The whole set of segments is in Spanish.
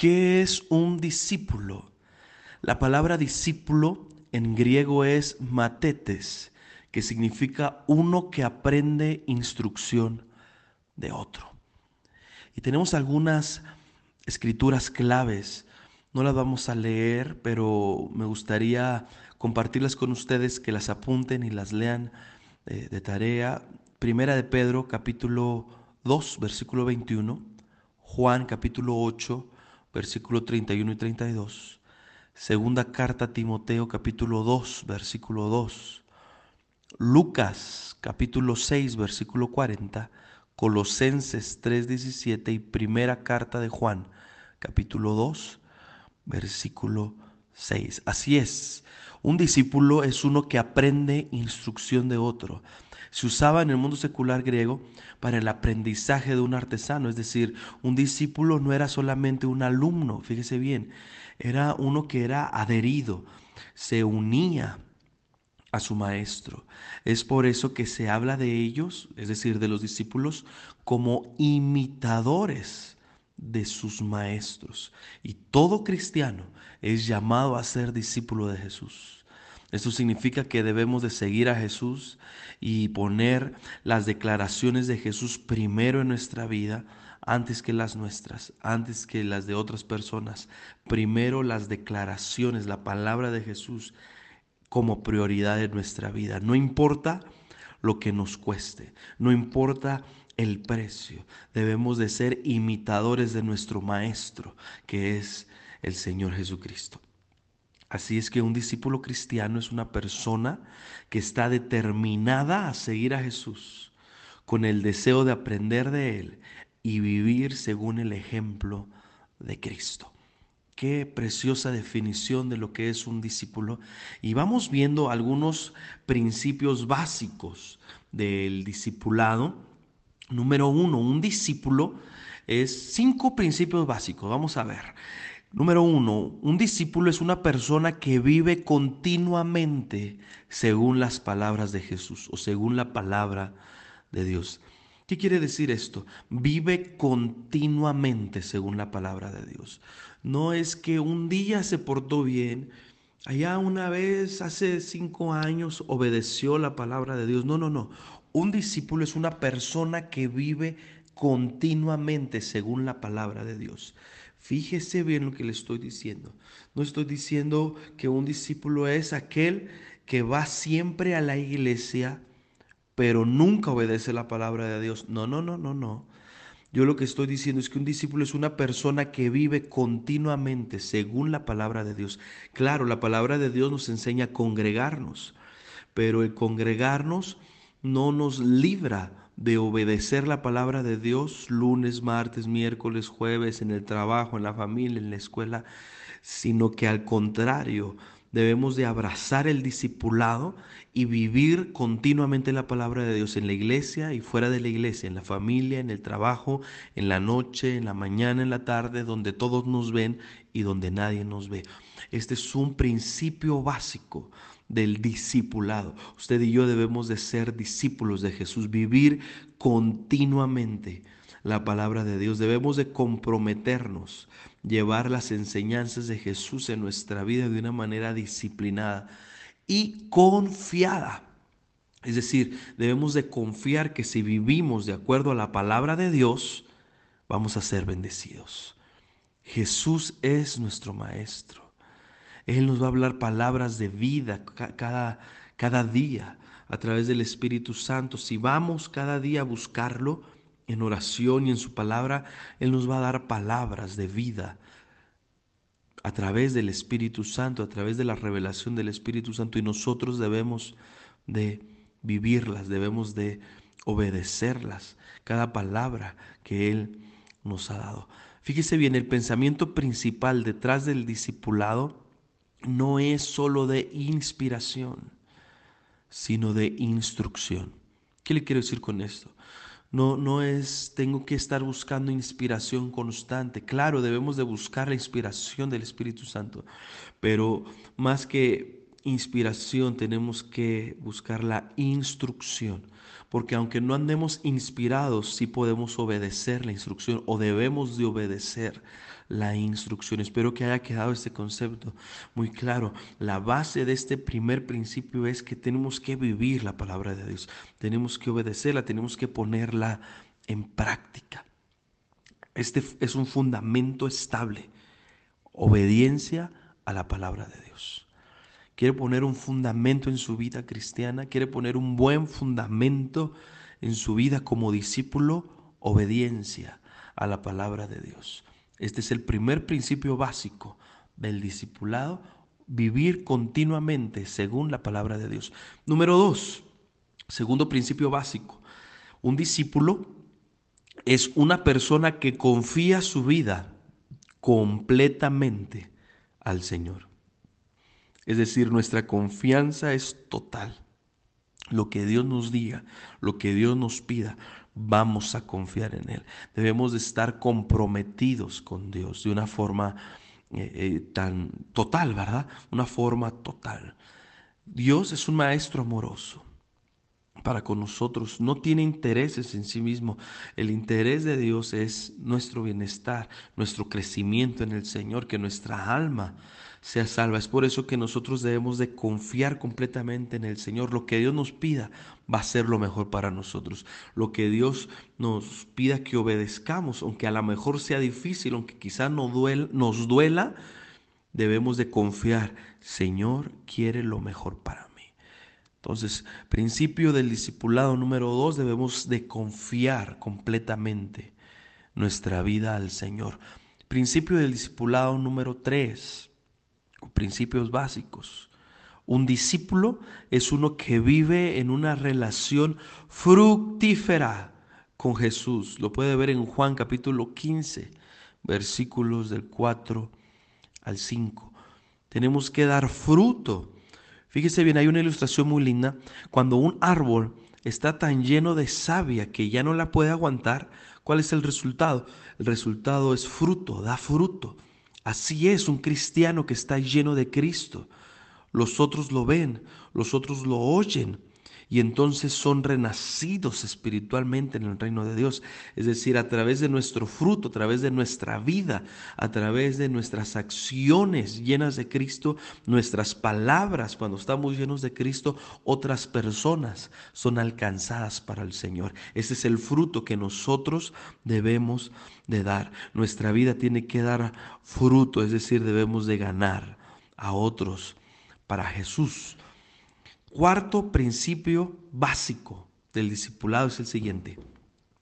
¿Qué es un discípulo? La palabra discípulo en griego es matetes, que significa uno que aprende instrucción de otro. Y tenemos algunas escrituras claves. No las vamos a leer, pero me gustaría compartirlas con ustedes, que las apunten y las lean eh, de tarea. Primera de Pedro, capítulo 2, versículo 21. Juan, capítulo 8, versículo 31 y 32. Segunda carta a Timoteo, capítulo 2, versículo 2. Lucas, capítulo 6, versículo 40. Colosenses 3, 17 y primera carta de Juan, capítulo 2, versículo 6. Así es, un discípulo es uno que aprende instrucción de otro se usaba en el mundo secular griego para el aprendizaje de un artesano, es decir, un discípulo no era solamente un alumno, fíjese bien, era uno que era adherido, se unía a su maestro. Es por eso que se habla de ellos, es decir, de los discípulos, como imitadores de sus maestros. Y todo cristiano es llamado a ser discípulo de Jesús. Esto significa que debemos de seguir a Jesús y poner las declaraciones de Jesús primero en nuestra vida antes que las nuestras, antes que las de otras personas. Primero las declaraciones, la palabra de Jesús como prioridad en nuestra vida. No importa lo que nos cueste, no importa el precio. Debemos de ser imitadores de nuestro Maestro, que es el Señor Jesucristo. Así es que un discípulo cristiano es una persona que está determinada a seguir a Jesús con el deseo de aprender de Él y vivir según el ejemplo de Cristo. Qué preciosa definición de lo que es un discípulo. Y vamos viendo algunos principios básicos del discipulado. Número uno, un discípulo es cinco principios básicos. Vamos a ver. Número uno, un discípulo es una persona que vive continuamente según las palabras de Jesús o según la palabra de Dios. ¿Qué quiere decir esto? Vive continuamente según la palabra de Dios. No es que un día se portó bien, allá una vez hace cinco años obedeció la palabra de Dios. No, no, no. Un discípulo es una persona que vive continuamente según la palabra de Dios. Fíjese bien lo que le estoy diciendo. No estoy diciendo que un discípulo es aquel que va siempre a la iglesia, pero nunca obedece la palabra de Dios. No, no, no, no, no. Yo lo que estoy diciendo es que un discípulo es una persona que vive continuamente según la palabra de Dios. Claro, la palabra de Dios nos enseña a congregarnos, pero el congregarnos no nos libra de obedecer la palabra de Dios lunes, martes, miércoles, jueves, en el trabajo, en la familia, en la escuela, sino que al contrario, debemos de abrazar el discipulado y vivir continuamente la palabra de Dios en la iglesia y fuera de la iglesia, en la familia, en el trabajo, en la noche, en la mañana, en la tarde, donde todos nos ven y donde nadie nos ve. Este es un principio básico del discipulado. Usted y yo debemos de ser discípulos de Jesús, vivir continuamente la palabra de Dios. Debemos de comprometernos, llevar las enseñanzas de Jesús en nuestra vida de una manera disciplinada y confiada. Es decir, debemos de confiar que si vivimos de acuerdo a la palabra de Dios, vamos a ser bendecidos. Jesús es nuestro Maestro. Él nos va a hablar palabras de vida cada, cada día a través del Espíritu Santo. Si vamos cada día a buscarlo en oración y en su palabra, Él nos va a dar palabras de vida a través del Espíritu Santo, a través de la revelación del Espíritu Santo y nosotros debemos de vivirlas, debemos de obedecerlas, cada palabra que Él nos ha dado. Fíjese bien, el pensamiento principal detrás del discipulado no es solo de inspiración, sino de instrucción. ¿Qué le quiero decir con esto? No, no es, tengo que estar buscando inspiración constante. Claro, debemos de buscar la inspiración del Espíritu Santo, pero más que inspiración tenemos que buscar la instrucción, porque aunque no andemos inspirados, sí podemos obedecer la instrucción o debemos de obedecer la instrucción. Espero que haya quedado este concepto muy claro. La base de este primer principio es que tenemos que vivir la palabra de Dios, tenemos que obedecerla, tenemos que ponerla en práctica. Este es un fundamento estable, obediencia a la palabra de Dios. Quiere poner un fundamento en su vida cristiana, quiere poner un buen fundamento en su vida como discípulo, obediencia a la palabra de Dios. Este es el primer principio básico del discipulado, vivir continuamente según la palabra de Dios. Número dos, segundo principio básico, un discípulo es una persona que confía su vida completamente al Señor. Es decir, nuestra confianza es total. Lo que Dios nos diga, lo que Dios nos pida, vamos a confiar en Él. Debemos de estar comprometidos con Dios de una forma eh, eh, tan total, ¿verdad? Una forma total. Dios es un maestro amoroso para con nosotros, no tiene intereses en sí mismo. El interés de Dios es nuestro bienestar, nuestro crecimiento en el Señor, que nuestra alma sea salva. Es por eso que nosotros debemos de confiar completamente en el Señor. Lo que Dios nos pida va a ser lo mejor para nosotros. Lo que Dios nos pida que obedezcamos, aunque a lo mejor sea difícil, aunque quizá nos duela, nos duela debemos de confiar. Señor quiere lo mejor para mí. Entonces, principio del discipulado número dos, debemos de confiar completamente nuestra vida al Señor. Principio del discipulado número tres, principios básicos. Un discípulo es uno que vive en una relación fructífera con Jesús. Lo puede ver en Juan capítulo 15, versículos del 4 al 5. Tenemos que dar fruto. Fíjese bien, hay una ilustración muy linda. Cuando un árbol está tan lleno de savia que ya no la puede aguantar, ¿cuál es el resultado? El resultado es fruto, da fruto. Así es un cristiano que está lleno de Cristo. Los otros lo ven, los otros lo oyen y entonces son renacidos espiritualmente en el reino de Dios. Es decir, a través de nuestro fruto, a través de nuestra vida, a través de nuestras acciones llenas de Cristo, nuestras palabras, cuando estamos llenos de Cristo, otras personas son alcanzadas para el Señor. Ese es el fruto que nosotros debemos de dar. Nuestra vida tiene que dar fruto, es decir, debemos de ganar a otros para Jesús. Cuarto principio básico del discipulado es el siguiente.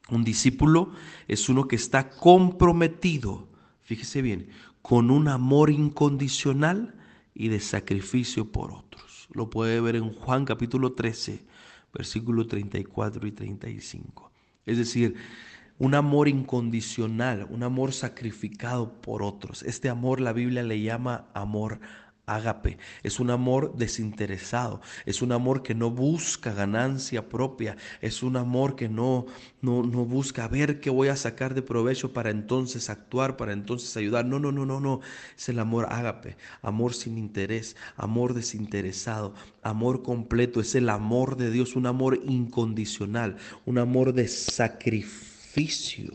Un discípulo es uno que está comprometido, fíjese bien, con un amor incondicional y de sacrificio por otros. Lo puede ver en Juan capítulo 13, versículos 34 y 35. Es decir, un amor incondicional, un amor sacrificado por otros. Este amor la Biblia le llama amor ágape. Es un amor desinteresado, es un amor que no busca ganancia propia, es un amor que no, no, no busca ver qué voy a sacar de provecho para entonces actuar, para entonces ayudar. No, no, no, no, no. Es el amor ágape, amor sin interés, amor desinteresado, amor completo. Es el amor de Dios, un amor incondicional, un amor de sacrificio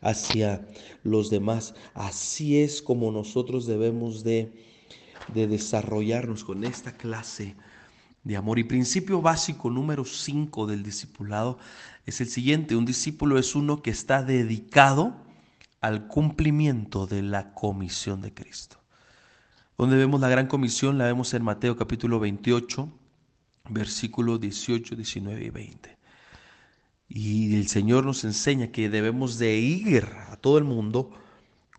hacia los demás. Así es como nosotros debemos de de desarrollarnos con esta clase de amor. Y principio básico número 5 del discipulado es el siguiente. Un discípulo es uno que está dedicado al cumplimiento de la comisión de Cristo. Donde vemos la gran comisión, la vemos en Mateo capítulo 28, versículos 18, 19 y 20. Y el Señor nos enseña que debemos de ir a todo el mundo.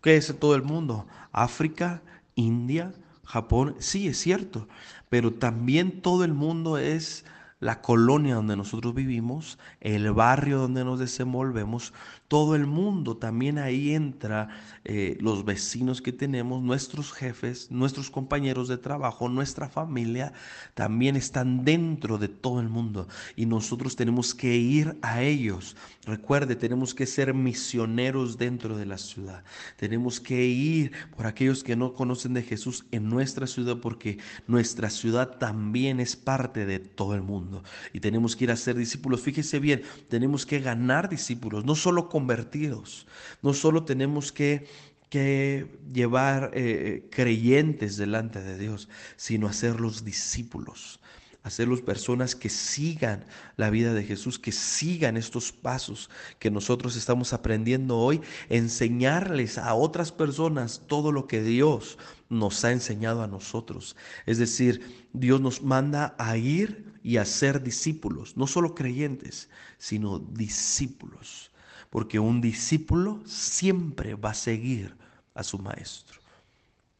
¿Qué es todo el mundo? África, India, Japón, sí es cierto, pero también todo el mundo es la colonia donde nosotros vivimos, el barrio donde nos desenvolvemos, todo el mundo, también ahí entra eh, los vecinos que tenemos, nuestros jefes, nuestros compañeros de trabajo, nuestra familia, también están dentro de todo el mundo y nosotros tenemos que ir a ellos. Recuerde, tenemos que ser misioneros dentro de la ciudad. Tenemos que ir por aquellos que no conocen de Jesús en nuestra ciudad porque nuestra ciudad también es parte de todo el mundo y tenemos que ir a ser discípulos. Fíjese bien, tenemos que ganar discípulos, no solo con convertidos. No solo tenemos que que llevar eh, creyentes delante de Dios, sino hacerlos discípulos, hacerlos personas que sigan la vida de Jesús, que sigan estos pasos que nosotros estamos aprendiendo hoy, enseñarles a otras personas todo lo que Dios nos ha enseñado a nosotros. Es decir, Dios nos manda a ir y a ser discípulos, no solo creyentes, sino discípulos, porque un discípulo siempre va a seguir a su maestro.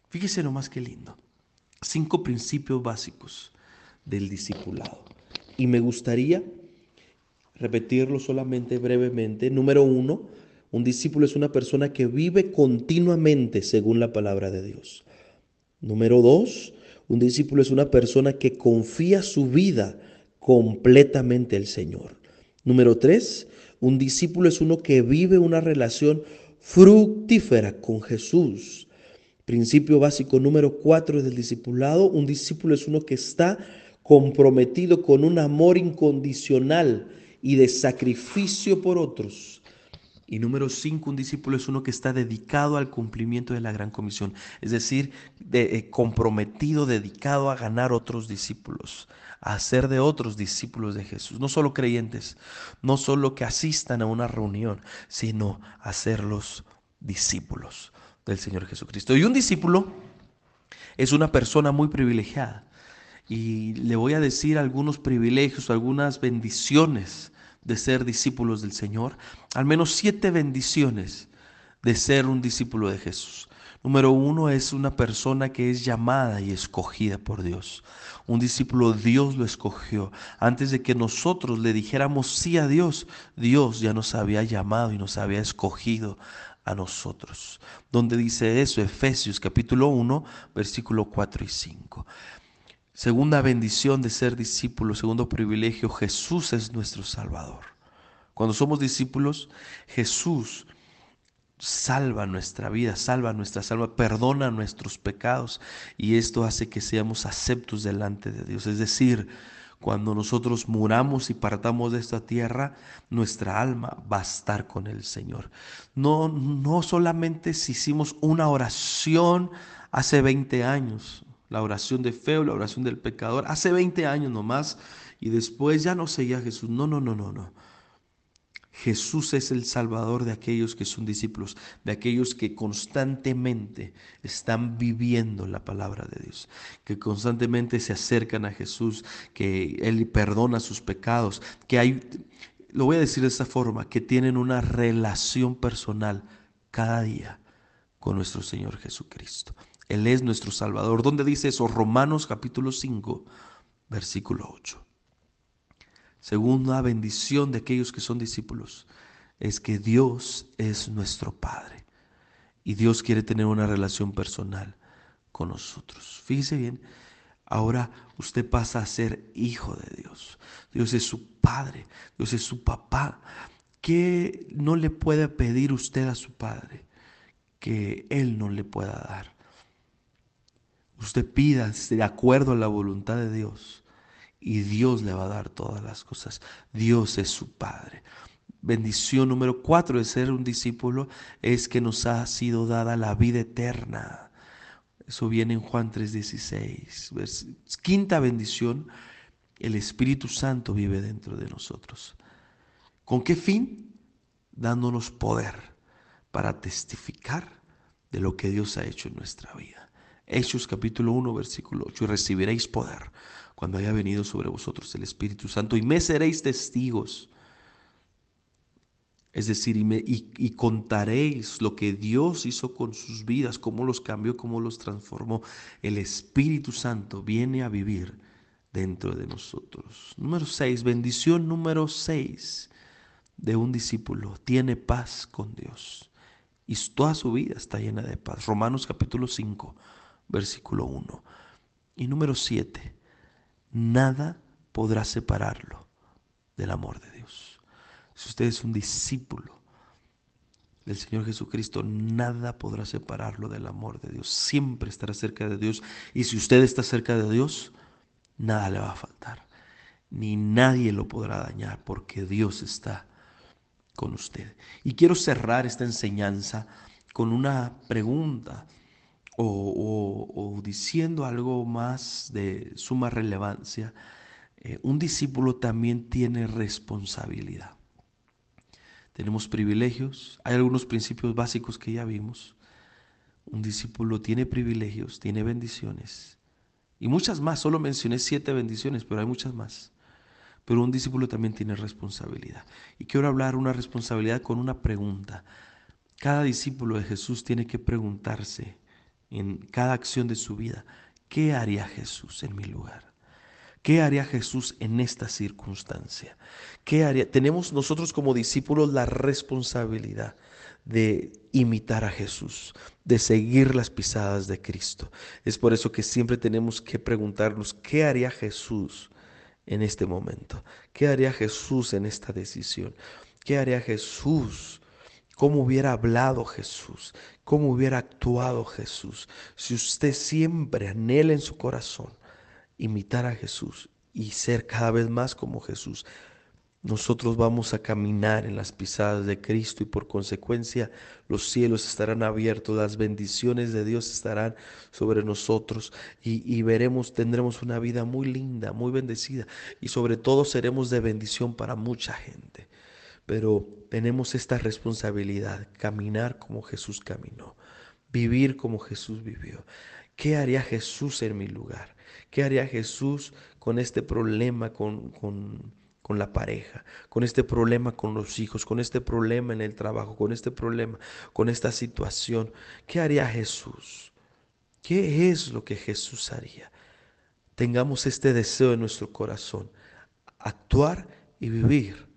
Fíjese nomás qué lindo. Cinco principios básicos del discipulado. Y me gustaría repetirlo solamente brevemente. Número uno, un discípulo es una persona que vive continuamente según la palabra de Dios. Número dos, un discípulo es una persona que confía su vida completamente al Señor. Número tres, un discípulo es uno que vive una relación fructífera con Jesús. Principio básico número cuatro del discipulado, un discípulo es uno que está comprometido con un amor incondicional y de sacrificio por otros. Y número cinco, un discípulo es uno que está dedicado al cumplimiento de la gran comisión, es decir, de, eh, comprometido, dedicado a ganar otros discípulos, a hacer de otros discípulos de Jesús, no solo creyentes, no solo que asistan a una reunión, sino hacerlos discípulos del Señor Jesucristo. Y un discípulo es una persona muy privilegiada. Y le voy a decir algunos privilegios, algunas bendiciones de ser discípulos del Señor. Al menos siete bendiciones de ser un discípulo de Jesús. Número uno es una persona que es llamada y escogida por Dios. Un discípulo Dios lo escogió. Antes de que nosotros le dijéramos sí a Dios, Dios ya nos había llamado y nos había escogido a nosotros. ¿Dónde dice eso? Efesios capítulo 1, versículo 4 y 5. Segunda bendición de ser discípulo, segundo privilegio, Jesús es nuestro Salvador. Cuando somos discípulos, Jesús salva nuestra vida, salva nuestra salva, perdona nuestros pecados y esto hace que seamos aceptos delante de Dios. Es decir, cuando nosotros muramos y partamos de esta tierra, nuestra alma va a estar con el Señor. No, no solamente si hicimos una oración hace 20 años, la oración de fe o la oración del pecador, hace 20 años nomás, y después ya no seguía Jesús. No, no, no, no, no. Jesús es el Salvador de aquellos que son discípulos, de aquellos que constantemente están viviendo la palabra de Dios, que constantemente se acercan a Jesús, que Él perdona sus pecados, que hay, lo voy a decir de esta forma, que tienen una relación personal cada día con nuestro Señor Jesucristo. Él es nuestro Salvador. ¿Dónde dice eso? Romanos capítulo 5, versículo 8. Segunda bendición de aquellos que son discípulos es que Dios es nuestro Padre y Dios quiere tener una relación personal con nosotros. Fíjese bien, ahora usted pasa a ser hijo de Dios. Dios es su Padre, Dios es su papá. ¿Qué no le puede pedir usted a su Padre que Él no le pueda dar? Usted pida de acuerdo a la voluntad de Dios y Dios le va a dar todas las cosas. Dios es su Padre. Bendición número cuatro de ser un discípulo es que nos ha sido dada la vida eterna. Eso viene en Juan 3:16. Quinta bendición, el Espíritu Santo vive dentro de nosotros. ¿Con qué fin? Dándonos poder para testificar de lo que Dios ha hecho en nuestra vida. Hechos capítulo 1, versículo 8, y recibiréis poder cuando haya venido sobre vosotros el Espíritu Santo, y me seréis testigos. Es decir, y, me, y, contaréis lo que Dios hizo con sus vidas, cómo los cambió, cómo los transformó. El Espíritu Santo viene a vivir dentro de nosotros. Número 6, bendición número 6 de un discípulo. Tiene paz con Dios. Y toda su vida está llena de paz. Romanos capítulo 5, versículo 1. Y número 7, nada podrá separarlo del amor de Dios. Si usted es un discípulo del Señor Jesucristo, nada podrá separarlo del amor de Dios. Siempre estará cerca de Dios. Y si usted está cerca de Dios, nada le va a faltar. Ni nadie lo podrá dañar porque Dios está con usted. Y quiero cerrar esta enseñanza con una pregunta o, diciendo algo más de suma relevancia, eh, un discípulo también tiene responsabilidad. Tenemos privilegios, hay algunos principios básicos que ya vimos. Un discípulo tiene privilegios, tiene bendiciones y muchas más. Solo mencioné siete bendiciones, pero hay muchas más. Pero un discípulo también tiene responsabilidad. Y quiero hablar una responsabilidad con una pregunta. Cada discípulo de Jesús tiene que preguntarse en cada acción de su vida, ¿qué haría Jesús en mi lugar? ¿Qué haría Jesús en esta circunstancia? ¿Qué haría? Tenemos nosotros como discípulos la responsabilidad de imitar a Jesús, de seguir las pisadas de Cristo. Es por eso que siempre tenemos que preguntarnos, ¿qué haría Jesús en este momento? ¿Qué haría Jesús en esta decisión? ¿Qué haría Jesús? ¿Cómo hubiera hablado Jesús? ¿Cómo hubiera actuado Jesús? Si usted siempre anhela en su corazón imitar a Jesús y ser cada vez más como Jesús, nosotros vamos a caminar en las pisadas de Cristo y por consecuencia los cielos estarán abiertos, las bendiciones de Dios estarán sobre nosotros y, veremos, tendremos una vida muy linda, muy bendecida y sobre todo seremos de bendición para mucha gente. Pero tenemos esta responsabilidad, caminar como Jesús caminó, vivir como Jesús vivió. ¿Qué haría Jesús en mi lugar? ¿Qué haría Jesús con este problema, con, con con la pareja, con este problema con los hijos, con este problema en el trabajo, con este problema, con esta situación. ¿Qué haría Jesús? ¿Qué es lo que Jesús haría? Tengamos este deseo en nuestro corazón, actuar y vivir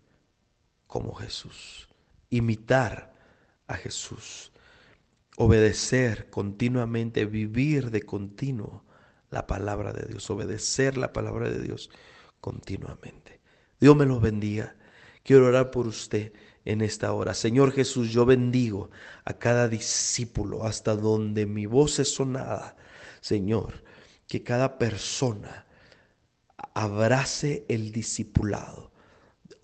como Jesús, imitar a Jesús, obedecer continuamente, vivir de continuo la palabra de Dios, obedecer la palabra de Dios continuamente. Dios me los bendiga. Quiero orar por usted en esta hora. Señor Jesús, yo bendigo a cada discípulo hasta donde mi voz es sonada. Señor, que cada persona abrace el discipulado.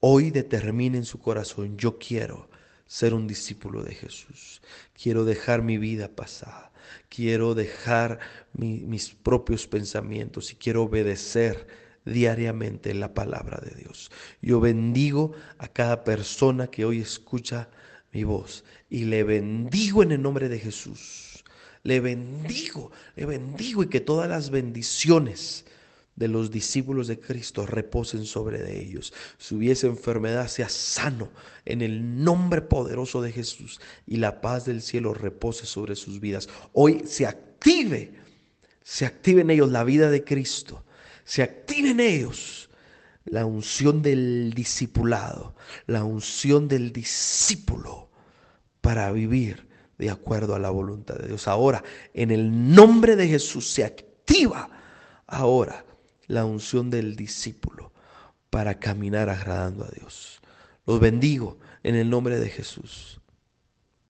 Hoy determine en su corazón, yo quiero ser un discípulo de Jesús. Quiero dejar mi vida pasada. Quiero dejar mis propios pensamientos y quiero obedecer diariamente la palabra de Dios. Yo bendigo a cada persona que hoy escucha mi voz y le bendigo en el nombre de Jesús. Le bendigo, le bendigo y que todas las bendiciones de los discípulos de Cristo reposen sobre de ellos. Si hubiese enfermedad, sea sano en el nombre poderoso de Jesús y la paz del cielo repose sobre sus vidas. Hoy se active, se active en ellos la vida de Cristo se active en ellos la unción del discipulado, la unción del discípulo para vivir de acuerdo a la voluntad de Dios. Ahora, en el nombre de Jesús se activa ahora la unción del discípulo para caminar agradando a Dios. Los bendigo en el nombre de Jesús.